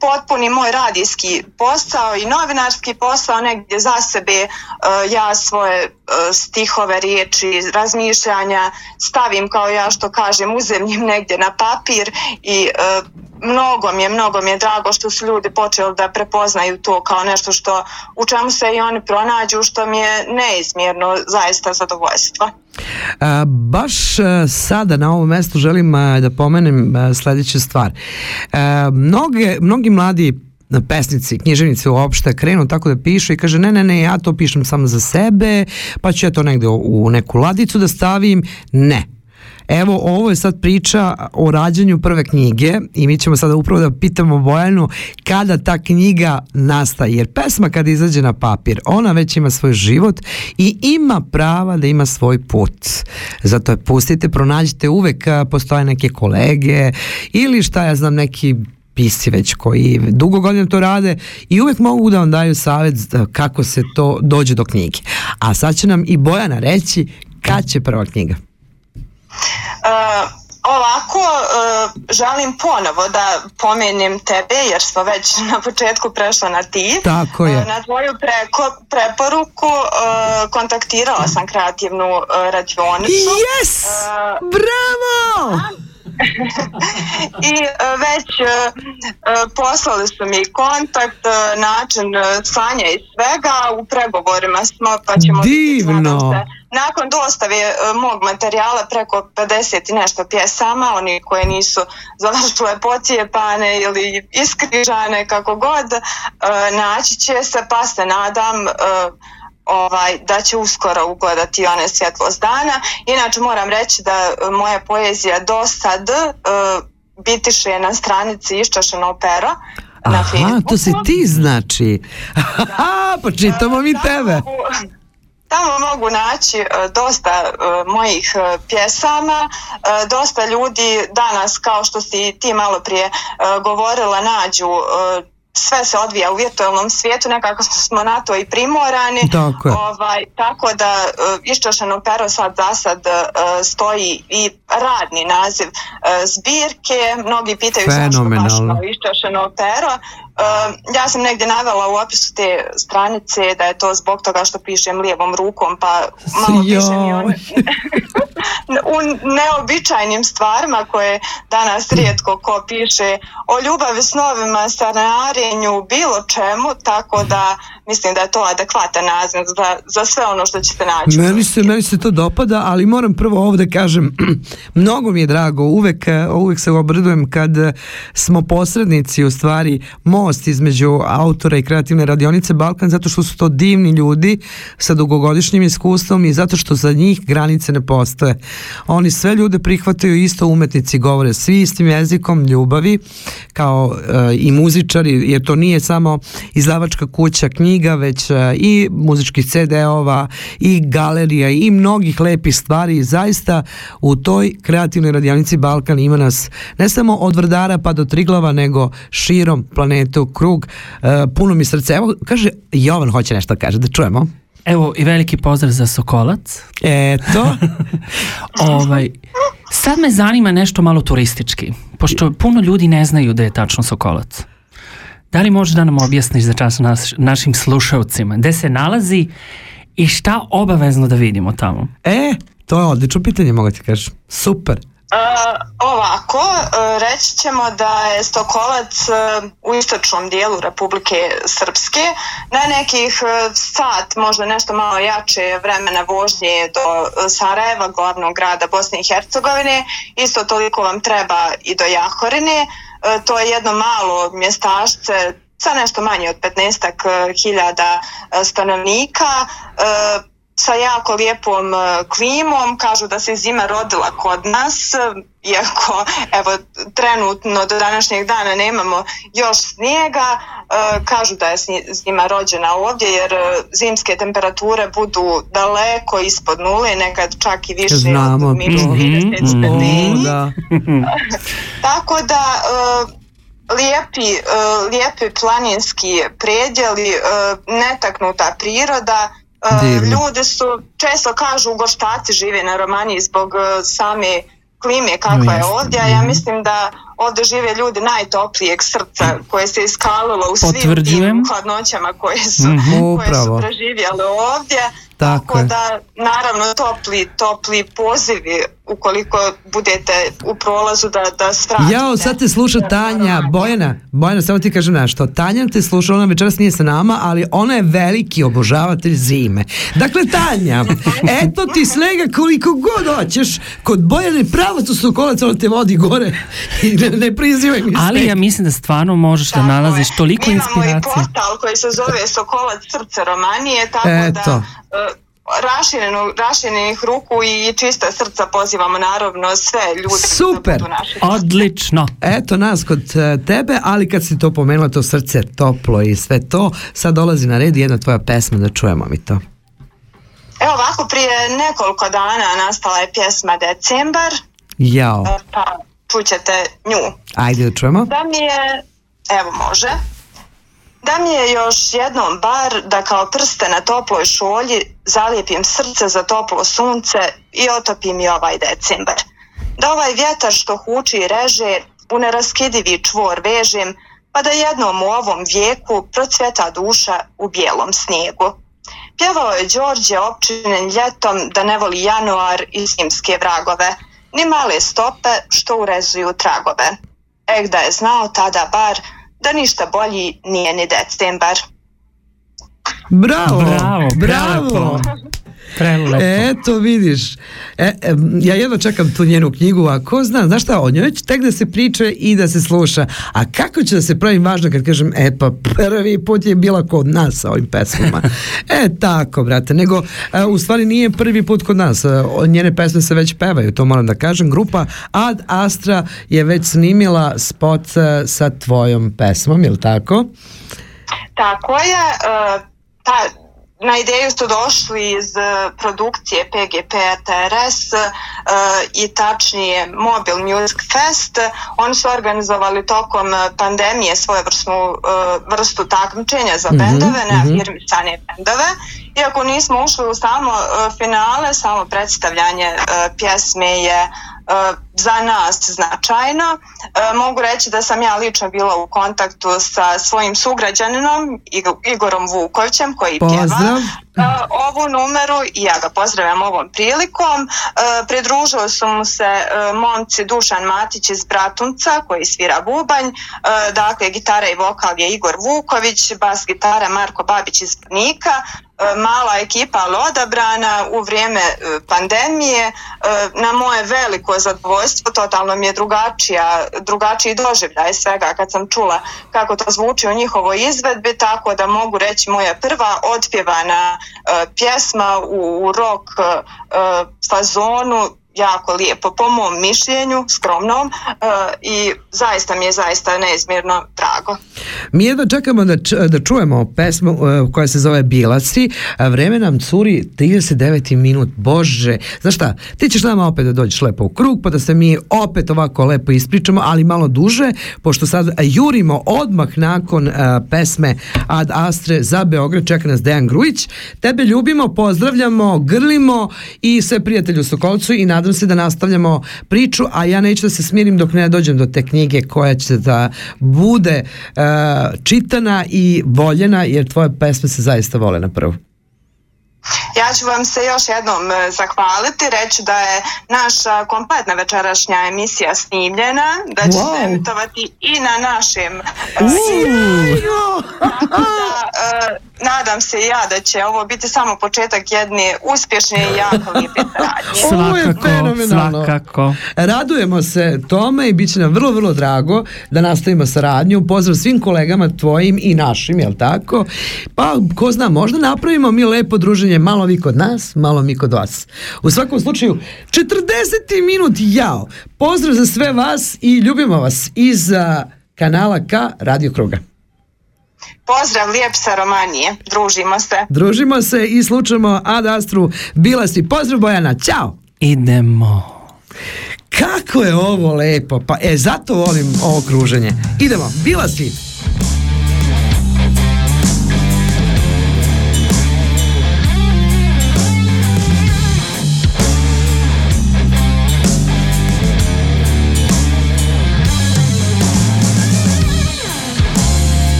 potpuni moj radijski posao i novinarski posao negdje za sebe uh, ja svoje uh, stihove, riječi, razmišljanja stavim kao ja što kažem uzemljim negdje na papir i uh, mnogo mi je, mnogo mi je drago što su ljudi počeli da prepoznaju to kao nešto što u čemu se i oni pronađu što mi je neizmjerno zaista zadovoljstvo.
A, baš sada na ovom mestu želim da pomenem a, sledeću stvar. A, mnoge, mnogi mladi pesnici, književnici uopšte krenu tako da pišu i kaže ne, ne, ne, ja to pišem samo za sebe, pa ću ja to negde u neku ladicu da stavim. Ne, Evo, ovo je sad priča o rađanju prve knjige i mi ćemo sada upravo da pitamo Bojanu kada ta knjiga nastaje. Jer pesma kada izađe na papir, ona već ima svoj život i ima prava da ima svoj put. Zato je pustite, pronađite uvek, postoje neke kolege ili šta ja znam, neki pisci već koji dugo godina to rade i uvek mogu da vam daju savjet kako se to dođe do knjige. A sad će nam i Bojana reći kad će prva knjiga.
Uh, ovako, uh, želim ponovo da pomenem tebe, jer smo već na početku prešla na ti.
Tako je.
Uh, na tvoju preko, preporuku kontaktirala sam kreativnu radionicu.
Yes! Bravo!
I uh, već uh, uh, poslali su mi kontakt, način slanja i svega, u pregovorima smo, pa ćemo...
Divno!
Se, nakon dostave e, mog materijala preko 50 i nešto pjesama, oni koje nisu završile pocijepane ili iskrižane kako god, e, naći će se pa se nadam e, ovaj, da će uskoro ugledati one svjetlost dana. Inače moram reći da moja poezija do sad bitiše na stranici Iščašeno opera na
Aha, Facebooku. to si ti znači. Aha, pa čitamo mi tebe.
Tamo mogu naći uh, dosta uh, mojih pjesama, dosta ljudi danas kao što si ti malo prije govorila nađu sve se odvija u virtualnom svijetu, nekako smo na to i primorani.
Tako,
ovaj, tako da uh, Iščašeno pero sad za sad uh, stoji i radni naziv uh, zbirke. Mnogi pitaju zašto baš Iščašeno pero. Uh, ja sam negdje navela u opisu te stranice da je to zbog toga što pišem lijevom rukom, pa malo
jo.
pišem i one u neobičajnim stvarima koje danas rijetko ko piše o ljubavi, snovima, stanarenju, bilo čemu, tako da mislim da je to adekvatan naziv za, za sve ono što ćete naći.
Meni se, meni se to dopada, ali moram prvo ovde kažem, mnogo mi je drago, uvek, uvek se obradujem kad smo posrednici u stvari most između autora i kreativne radionice Balkan, zato što su to divni ljudi sa dugogodišnjim iskustvom i zato što za njih granice ne postoje. Oni sve ljude prihvataju isto umetnici, govore svi istim jezikom ljubavi, kao e, i muzičari, jer to nije samo izdavačka kuća knjiga, već e, i muzičkih CD-ova i galerija i mnogih lepih stvari. Zaista u toj kreativnoj radionici Balkan ima nas ne samo od Vrdara pa do Triglava, nego širom planetu, krug. E, puno mi srce. Evo, kaže, Jovan hoće nešto da kaže, da čujemo.
Evo i veliki pozdrav za Sokolac.
Eto.
ovaj, sad me zanima nešto malo turistički, pošto puno ljudi ne znaju da je tačno Sokolac. Da li možeš da nam objasniš za čas naš, našim slušalcima gde se nalazi i šta obavezno da vidimo tamo?
E, to je odlično pitanje, mogu ti kažem. Super.
Uh, ovako, uh, reći ćemo da je Stokolac uh, u istočnom dijelu Republike Srpske na nekih sat, možda nešto malo jače vremena vožnje do Sarajeva, glavnog grada Bosne i Hercegovine. Isto toliko vam treba i do Jahorine. To je jedno malo mjestašce sa nešto manje od 15 hiljada stanovnika sa jako lijepom e, klimom, kažu da se zima rodila kod nas, iako evo trenutno do današnjeg dana nemamo još snijega, e, kažu da je zima rođena ovdje jer e, zimske temperature budu daleko ispod nule, nekad čak i više
Znamo
od minus 30 stepeni.
Da.
Tako da lijepi, lijepi planinski predjeli, netaknuta priroda, Divno. Ljudi su, često kažu ugorštaci žive na Romaniji zbog same klime kakva je ovdje, a ja mislim da ovde žive ljudi najtoplijeg srca koje se iskalilo u svim tim hladnoćama koje su, mm -hmm. koje su preživjele ovdje. Tako, Tako da, naravno, topli, topli pozivi ukoliko budete u prolazu da, da svratite.
Jao, sad te sluša Tanja, Bojana, Bojana, samo ti kažem nešto. Tanja te sluša, ona večeras nije sa nama, ali ona je veliki obožavatelj zime. Dakle, Tanja, eto ti snega koliko god hoćeš, kod Bojane pravo su sokolac, ona te vodi gore i ne, ne prizivaj mi
Ali ja mislim da stvarno možeš da nalaziš toliko inspiracije. Imamo
i portal koji se zove Sokolac srce Romanije, tako da, eto. da raširenu, raširenih ruku i čista srca pozivamo naravno sve ljude da
Super,
da naše
odlično!
Eto nas kod e, tebe ali kad si to pomenula to srce toplo i sve to sad dolazi na red jedna tvoja pesma da čujemo mi to.
Evo ovako prije nekoliko dana nastala je pjesma Decembar.
Jao.
E, pa čućete nju.
Ajde da čujemo.
Da mi je, evo može Da mi je još jednom bar da kao prste na toploj šolji zalijepim srce za toplo sunce i otopim i ovaj decembar. Da ovaj vjetar što huči i reže u neraskidivi čvor vežem, pa da jednom u ovom vijeku procveta duša u bijelom snijegu. Pjevao je Đorđe opčinen ljetom da ne voli januar i zimske vragove, ni male stope što urezuju tragove. Ek da je znao tada bar da ništa bolji nije ni decembar.
Bravo, bravo, bravo.
Prelepo.
Eto vidiš, e, e, ja jedno čekam tu njenu knjigu, a ko zna, znaš šta, o njoj će tek da se priče i da se sluša, a kako će da se pravi važno kad kažem, e pa prvi put je bila kod nas sa ovim pesmama. e tako, brate, nego e, u stvari nije prvi put kod nas, e, njene pesme se već pevaju, to moram da kažem, grupa Ad Astra je već snimila spot sa tvojom pesmom, je li tako?
Tako je, uh, pa na ideju su došli iz e, produkcije PGP TRS uh, i tačnije Mobile Music Fest. Oni su organizovali tokom pandemije uh, vrstu takmičenja za mm -hmm, bendove, neafirmisane mm -hmm. bendove. Iako nismo ušli u samo uh, finale, samo predstavljanje pjesme je za nas značajno. Mogu reći da sam ja lično bila u kontaktu sa svojim sugrađaninom Igorom Vukovićem koji
Pozdrav.
Ovu numeru i ja ga pozdravljam ovom prilikom. Pridružili su mu se momci Dušan Matić iz Bratunca koji svira bubanj, dakle gitara i vokal je Igor Vuković, bas gitara Marko Babić iz Brnika, mala ekipa ali odabrana u vrijeme pandemije. Na moje veliko zadovoljstvo totalno mi je drugačija drugačiji doživljaj svega kad sam čula kako to zvuči u njihovoj izvedbi tako da mogu reći moja prva otpjevana pjesma u, u rock fazonu jako lijepo po mom mišljenju, skromnom uh, i zaista mi je zaista neizmjerno drago.
Mi jedno čekamo da, da čujemo pesmu uh, koja se zove Bilaci, vreme nam curi 39 minut, bože, znaš šta, ti ćeš nama opet da dođeš lepo u krug, pa da se mi opet ovako lepo ispričamo, ali malo duže, pošto sad jurimo odmah nakon uh, pesme Ad Astre za Beograd, čeka nas Dejan Grujić, tebe ljubimo, pozdravljamo, grlimo i sve prijatelju Sokolcu i nadam nadam se da nastavljamo priču, a ja neću da se smirim dok ne dođem do te knjige koja će da bude uh, čitana i voljena, jer tvoje pesme se zaista vole na prvu.
Ja ću vam se još jednom e, zahvaliti, reći da je naša kompletna večerašnja emisija snimljena, da će wow. se emitovati i na našem da, uh, nadam se ja da će ovo biti samo početak jedne uspješne i jako lijepe saradnje.
Ovo je fenomenalno.
Svakako.
Radujemo se tome i bit će nam vrlo, vrlo drago da nastavimo saradnju. Pozdrav svim kolegama tvojim i našim, jel tako? Pa, ko zna, možda napravimo mi lepo druženje, malo vi kod nas, malo mi kod vas. U svakom slučaju, 40 minut, jao! Pozdrav za sve vas i ljubimo vas iz kanala K Radio Kruga.
Pozdrav lijep sa Romanije, družimo se.
Družimo se i slučamo Ad Astru Bilasi. Pozdrav Bojana, ćao!
Idemo.
Kako je ovo lepo, pa e, zato volim ovo kruženje. Idemo, Bilasi!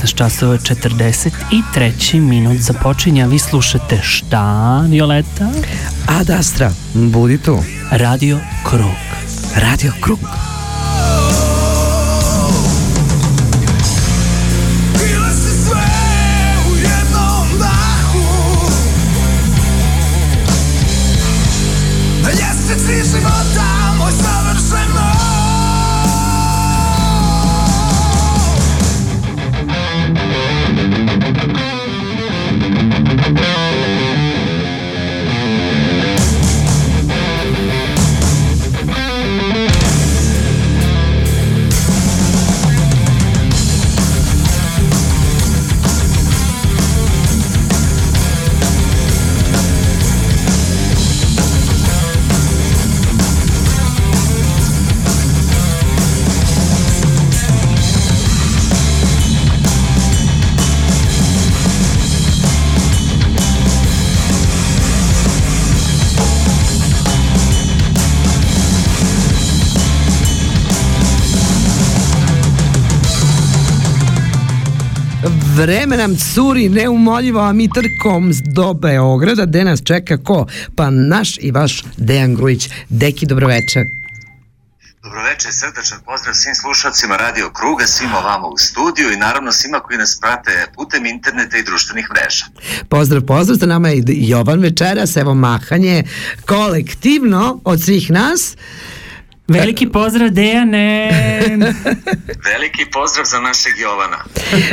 19 časova 43 minut započinja. Vi slušate šta, Violeta?
Ad Astra, budi tu.
Radio Krug.
Radio Krug. Vreme nam curi neumoljivo, a mi trkom do Beograda, gde nas čeka ko? Pa naš i vaš Dejan Grujić. Deki, dobroveče.
Dobroveče, srdačan pozdrav svim slušalcima Radio Kruga, svima vama u studiju i naravno svima koji nas prate putem interneta i društvenih mreža.
Pozdrav, pozdrav, za nama je Jovan večeras, evo mahanje kolektivno od svih nas.
Veliki pozdrav Dejane.
Veliki pozdrav za našeg Jovana.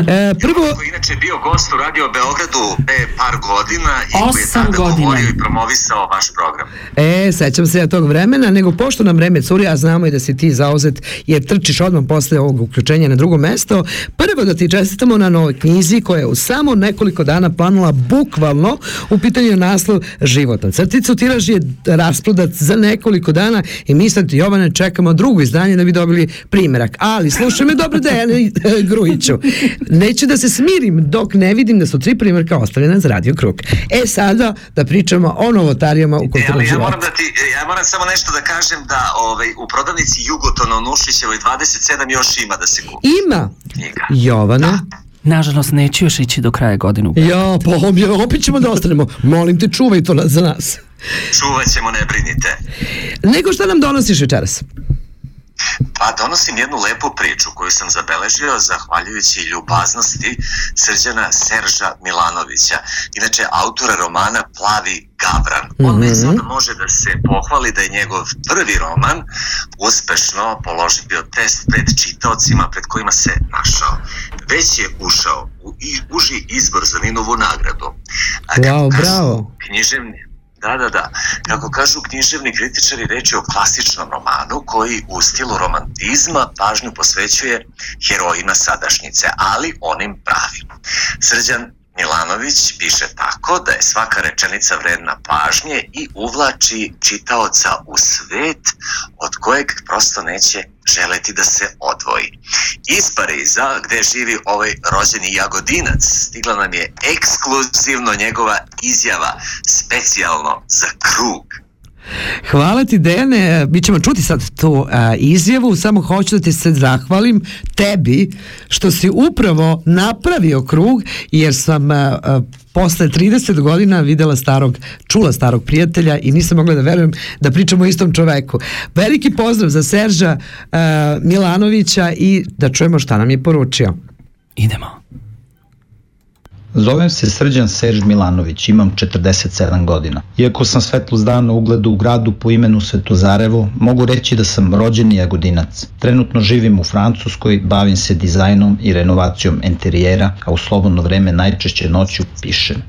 E, prvo...
Jovan koji inače bio gost u Radio Beogradu pre par godina i koji je tada
godina.
govorio i promovisao vaš program.
E, sećam se ja tog vremena, nego pošto nam vreme curi, a znamo i da si ti zauzet jer trčiš odmah posle ovog uključenja na drugo mesto, prvo da ti čestitamo na novoj knjizi koja je u samo nekoliko dana planula bukvalno u pitanju je naslov Životna crticu. Tiraž je rasprodat za nekoliko dana i mi sad Jovane čekamo drugo izdanje da bi dobili primerak. Ali slušaj me dobro Dejane Grujiću. Neću da se smirim dok ne vidim da su tri primerka ostavljena za Radio Krug. E sada da pričamo o novotarijama u
E,
kulturu
ali ja moram da ti, ja moram samo nešto da kažem da ovaj, u prodavnici Jugoton u Nušićevoj 27 još ima da se kupi.
Ima
Knjiga.
Jovana.
Nažalost, neću još ići do kraja godine.
Ja, pa opet ćemo da ostanemo. Molim te, čuvaj to za nas.
Čuvat ćemo, ne brinite.
Nego šta nam donosiš večeras?
Pa donosim jednu lepu priču koju sam zabeležio zahvaljujući ljubaznosti srđana Serža Milanovića, inače autora romana Plavi Gavran. On već sada može da se pohvali da je njegov prvi roman uspešno položio test pred čitaocima pred kojima se našao. Već je ušao u i- uži izbor za Ninovu nagradu. A
Wow, bravo.
Književni, da, da, da. Kako kažu književni kritičari, reč je o klasičnom romanu koji u stilu romantizma pažnju posvećuje herojima sadašnjice, ali onim pravim. Srđan Milanović piše tako da je svaka rečenica vredna pažnje i uvlači čitaoca u svet od kojeg prosto neće želeti da se odvoji. Iz Pariza, gde živi ovaj rođeni jagodinac, stigla nam je ekskluzivno njegova izjava specijalno za krug.
Hvala ti Dejane, mi ćemo čuti sad tu a, izjavu, samo hoću da ti se zahvalim tebi što si upravo napravio krug jer sam a, a, posle 30 godina videla starog, čula starog prijatelja i nisam mogla da verujem da pričamo o istom čoveku. Veliki pozdrav za Serža a, Milanovića i da čujemo šta nam je poručio.
Idemo.
Zovem se Srđan Serž Milanović, imam 47 godina. Iako sam svetlost dana ugledu u gradu po imenu Svetozarevo, mogu reći da sam rođeni jagodinac. Trenutno živim u Francuskoj, bavim se dizajnom i renovacijom interijera, a u slobodno vreme najčešće noću pišem.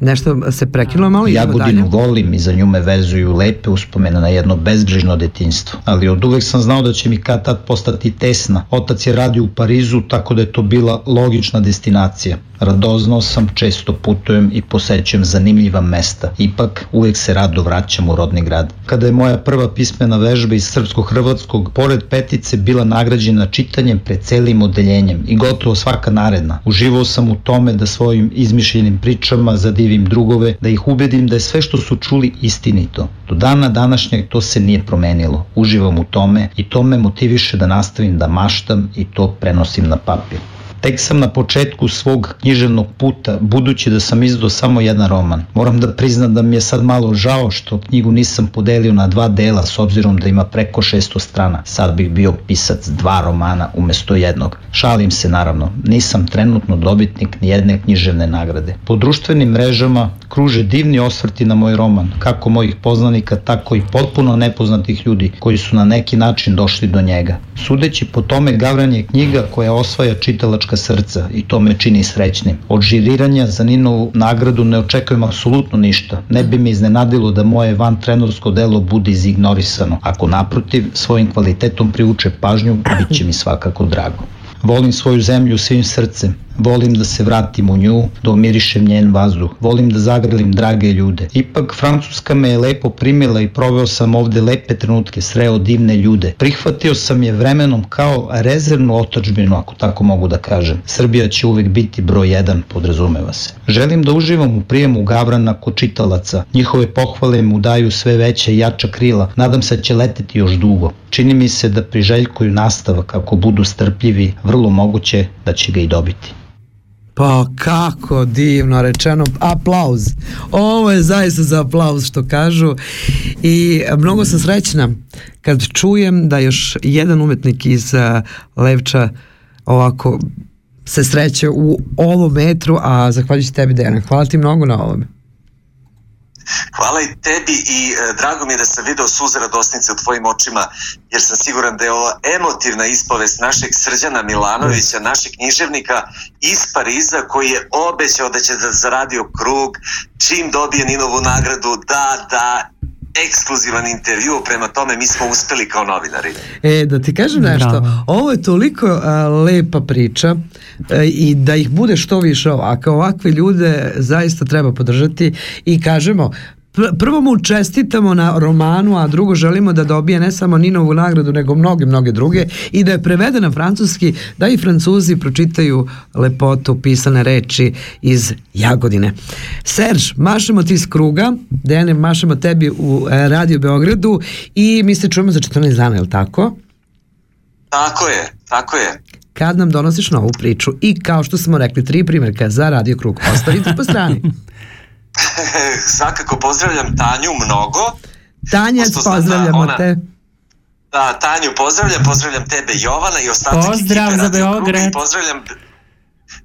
Nešto se prekinulo malo, dalje.
Jagodinu volim i za nju me vezuju lepe uspomene na jedno bezbrižno detinjstvo. Ali od uvek sam znao da će mi kad tad postati tesna. Otac je radio u Parizu, tako da je to bila logična destinacija. Radoznao sam, često putujem i posećujem zanimljiva mesta. Ipak, uvek se rado vraćam u rodni grad. Kada je moja prva pismena vežba iz srpsko-hrvatskog, pored petice bila nagrađena čitanjem pred celim odeljenjem i gotovo svaka naredna. Uživao sam u tome da svojim izmišljenim pričama zadivim živim drugove, da ih ubedim da je sve što su čuli istinito. Do dana današnjeg to se nije promenilo. Uživam u tome i to me motiviše da nastavim da maštam i to prenosim na papir. Tek sam na početku svog književnog puta, budući da sam izdao samo jedan roman. Moram da priznam da mi je sad malo žao što knjigu nisam podelio na dva dela s obzirom da ima preko 600 strana. Sad bih bio pisac dva romana umesto jednog. Šalim se naravno, nisam trenutno dobitnik ni jedne književne nagrade. Po društvenim mrežama kruže divni osvrti na moj roman, kako mojih poznanika, tako i potpuno nepoznatih ljudi koji su na neki način došli do njega. Sudeći po tome Gavran je knjiga koja osvaja čitalačka srca i to me čini srećnim. Od žiriranja za Ninovu nagradu ne očekujem apsolutno ništa. Ne bi me iznenadilo da moje van trenorsko delo bude izignorisano. Ako naprotiv, svojim kvalitetom priuče pažnju, bit će mi svakako drago. Volim svoju zemlju svim srcem, Volim da se vratim u nju, da umirišem njen vazduh. Volim da zagrlim drage ljude. Ipak Francuska me je lepo primila i proveo sam ovde lepe trenutke, sreo divne ljude. Prihvatio sam je vremenom kao rezervnu otačbinu, ako tako mogu da kažem. Srbija će uvek biti broj jedan, podrazumeva se. Želim da uživam u prijemu Gavrana kod čitalaca. Njihove pohvale mu daju sve veće i jača krila. Nadam se da će leteti još dugo. Čini mi se da priželjkuju nastavak ako budu strpljivi, vrlo moguće da će ga i dobiti.
Pa kako divno rečeno, aplauz. Ovo je zaista za aplauz što kažu i mnogo sam srećna kad čujem da još jedan umetnik iz Levča ovako se sreće u ovom metru, a zahvaljujući tebi Dejana. Hvala ti mnogo na ovome.
Hvala i tebi i e, drago mi je da sam video suze radosnice u tvojim očima, jer sam siguran da je ovo emotivna ispovest našeg Srđana Milanovića, našeg književnika iz Pariza, koji je obećao da će da zaradio krug čim dobije Ninovu nagradu, da, da, ekskluzivan intervju, prema tome mi smo uspeli kao novinari.
E, da ti kažem nešto, Bravo. ovo je toliko a, lepa priča a, i da ih bude što više ovako, ovakve ljude zaista treba podržati i kažemo, prvo mu čestitamo na romanu, a drugo želimo da dobije ne samo Ninovu nagradu, nego mnoge, mnoge druge i da je prevede na francuski, da i francuzi pročitaju lepotu pisane reči iz Jagodine. Serž, mašemo ti iz kruga, Dejane, mašemo tebi u e, Radio Beogradu i mi se čujemo za 14 dana, je li tako?
Tako je, tako je
kad nam donosiš novu priču i kao što smo rekli tri primjerka za Radio Krug ostavite po strani
svakako pozdravljam Tanju mnogo.
Tanja, pozdravljamo ona, te.
Da, Tanju pozdravljam, pozdravljam tebe Jovana i ostatak
Pozdrav za Beograd.
Pozdravljam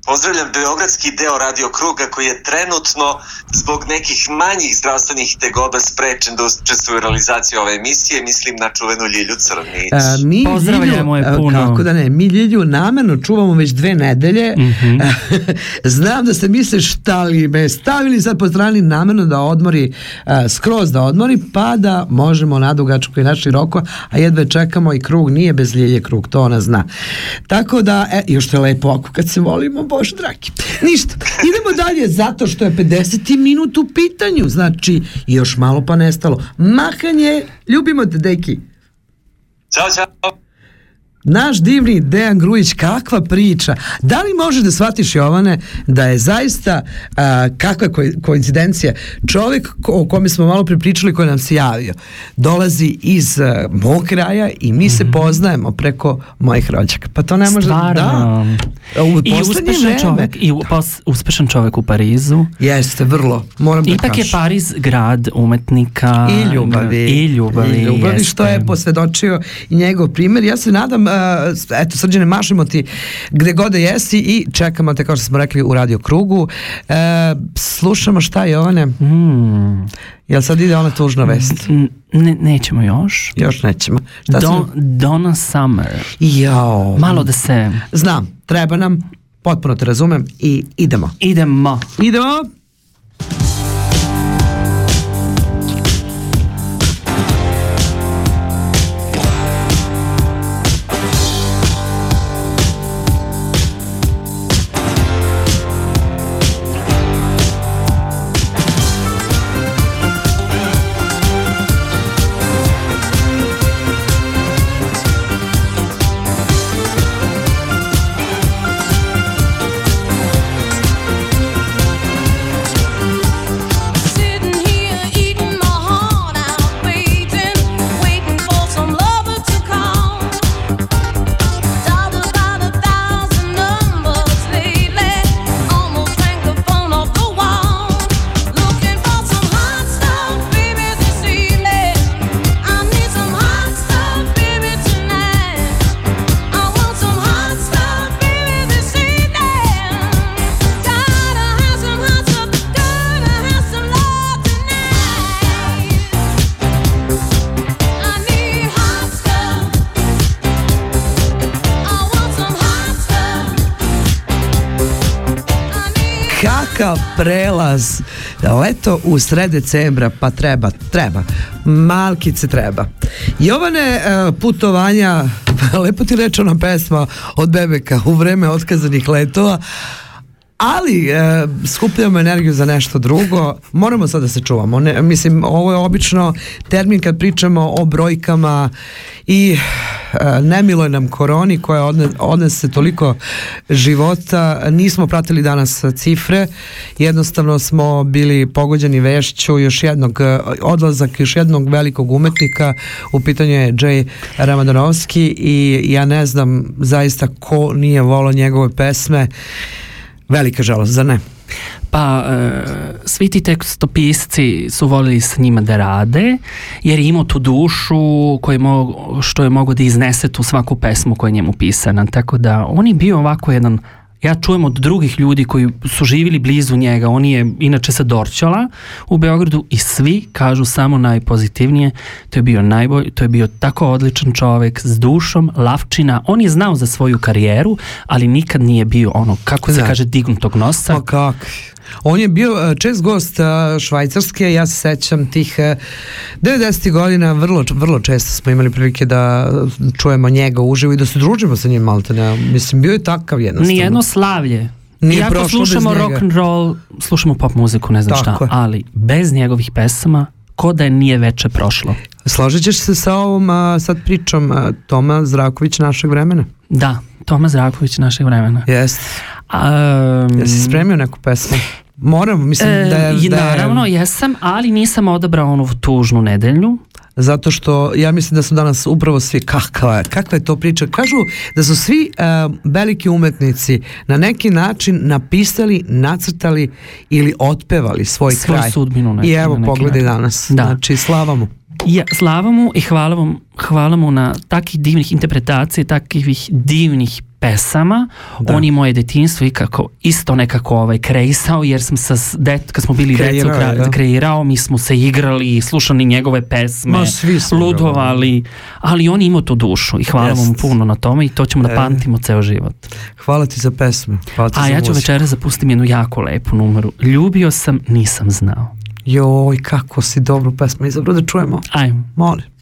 Pozdravljam Beogradski deo Radio Kruga koji je trenutno zbog nekih manjih zdravstvenih tegoba sprečen da učestvuje u realizaciji ove emisije. Mislim na čuvenu Ljilju Crnić. A,
mi Pozdravljamo je puno. Kako da ne, mi Ljilju namerno čuvamo već dve nedelje. Mm -hmm. Znam da se misle šta li me stavili sad po strani namerno da odmori, a, skroz da odmori, pa da možemo nadugačko i naši roko, a jedve čekamo i krug nije bez Ljilje krug, to ona zna. Tako da, e, još je lepo ako kad se volimo, bože dragi. Ništa. Idemo dalje zato što je 50. minut u pitanju. Znači, još malo pa nestalo. Mahanje, ljubimo te, deki.
Ćao, čao.
Naš divni Dejan Grujić, kakva priča. Da li možeš da shvatiš, Jovane, da je zaista a, kakva ko koincidencija? Čovjek ko, o kome smo malo pripričali, koji nam se javio, dolazi iz a, mog kraja i mi se mhm. poznajemo preko mojih rođaka. Pa to ne može...
Da. U I uspešan vreme. čovjek, i pos, uspešan čovjek u Parizu.
Jeste, vrlo. Moram da
Ipak je Pariz grad umetnika.
I ljubavi.
I ljubavi. I
ljubavi, jeste. što je posvedočio i njegov primjer. Ja se nadam eto, srđane, mašemo ti gde god da jesi i čekamo te, kao što smo rekli, u radio krugu. Uh, slušamo šta, Jovane? Mm. Jel sad ide ona tužna vest?
Ne, nećemo još.
Još nećemo.
Šta Don, Donna Summer.
Jao.
Malo da se...
Znam, treba nam, potpuno te razumem i idemo.
Idemo.
Idemo. Prelaz. Leto u sred decembra, pa treba, treba. Malkice treba. Jovane, e, putovanja, lepo ti rečena pesma od Bebeka u vreme otkazanih letova, ali e, skupljamo energiju za nešto drugo. Moramo sad da se čuvamo. Ne, mislim ovo je obično termin kad pričamo o brojkama i e, nemilo je nam koroni koja odne, odnese toliko života. Nismo pratili danas cifre. Jednostavno smo bili pogođeni vešću još jednog e, odlazak još jednog velikog umetnika. U pitanju je Jay Ramadanovski i ja ne znam zaista ko nije volao njegove pesme Velika žalost, za ne?
Pa, e, svi ti tekstopisci su volili sa njima da rade, jer je imao tu dušu koje mo, što je mogo da iznese tu svaku pesmu koja je njemu pisana. Tako da, on je bio ovako jedan ja čujem od drugih ljudi koji su živili blizu njega, on je inače sa Dorćala u Beogradu i svi kažu samo najpozitivnije, to je bio najbolj, to je bio tako odličan čovek s dušom, lavčina, on je znao za svoju karijeru, ali nikad nije bio ono, kako se da. kaže, dignutog nosa.
Pa kak? On je bio e, čest gost e, Švajcarske, ja se sećam tih 90. E, godina, vrlo, vrlo često smo imali prilike da čujemo njega uživo i da se družimo sa njim malte ne. Mislim, bio je takav jednostavno.
Nijedno slavlje. Nije Iako slušamo rock and roll, slušamo pop muziku, ne znam Tako šta, je. ali bez njegovih pesama ko da je nije veče prošlo.
Složit ćeš se sa ovom a, sad pričom a, Toma Zraković našeg vremena?
Da, Toma Zraković našeg vremena.
Jeste. Um, Jesi spremio neku pesmu? Moram, mislim e, da je...
Da je... Naravno, jesam, ali nisam odabrao onu tužnu nedelju.
Zato što ja mislim da su danas upravo svi kakva, kakva je to priča. Kažu da su svi uh, veliki umetnici na neki način napisali, nacrtali ili otpevali svoj
Svoj
kraj.
sudbinu
neki, I evo pogledaj danas. Da. Znači, slava mu.
Ja, slava mu i hvala, vam, hvala mu na takih divnih interpretacija, takvih divnih pesama. Da. On je moje detinstvo i kako isto nekako ovaj, kreisao, jer sam sa det, kad smo bili deco da. kreirao, mi smo se igrali, slušali njegove pesme,
Ma, svi
ludovali, ali on ima tu dušu i hvala Jest. vam puno na tome i to ćemo da e. pamtimo ceo život.
Hvala ti za pesme. Hvala ti
A
za
ja ću muziku. večera zapustim jednu jako lepu numeru. Ljubio sam, nisam znao.
Joj, kako si dobru pesmu izabrao da čujemo.
Ajmo.
Molim.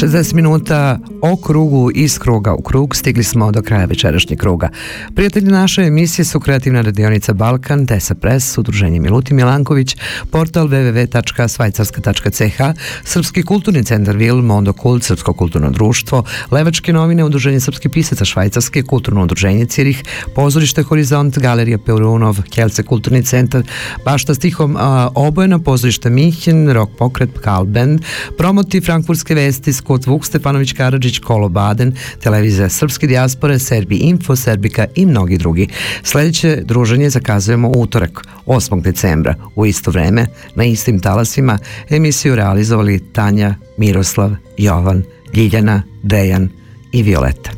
60 minuta o krugu iz kruga u krug stigli smo do kraja večerašnjeg kruga. Prijatelji naše emisije su kreativna radionica Balkan, Tesa Press, Udruženje Miluti Milanković, portal www.svajcarska.ch, Srpski kulturni centar Vil, Mondo Kult, Srpsko kulturno društvo, Levačke novine, Udruženje srpskih pisaca Švajcarske, Kulturno udruženje Cirih, Pozorište Horizont, Galerija Peurunov, Kelce kulturni centar, Bašta stihom Obojena, Pozorište Mihin, Rock pokret, Kalbend, Promoti Frankfurtske vesti, Čakot, Vuk Stefanović Karadžić, Kolo Baden, Televizija Srpske dijaspore, Serbi Info, Serbika i mnogi drugi. Sledeće druženje zakazujemo u utorek, 8. decembra, u isto vreme, na istim talasima, emisiju realizovali Tanja, Miroslav, Jovan, Ljiljana, Dejan i Violeta.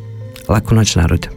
Laku noć narodu.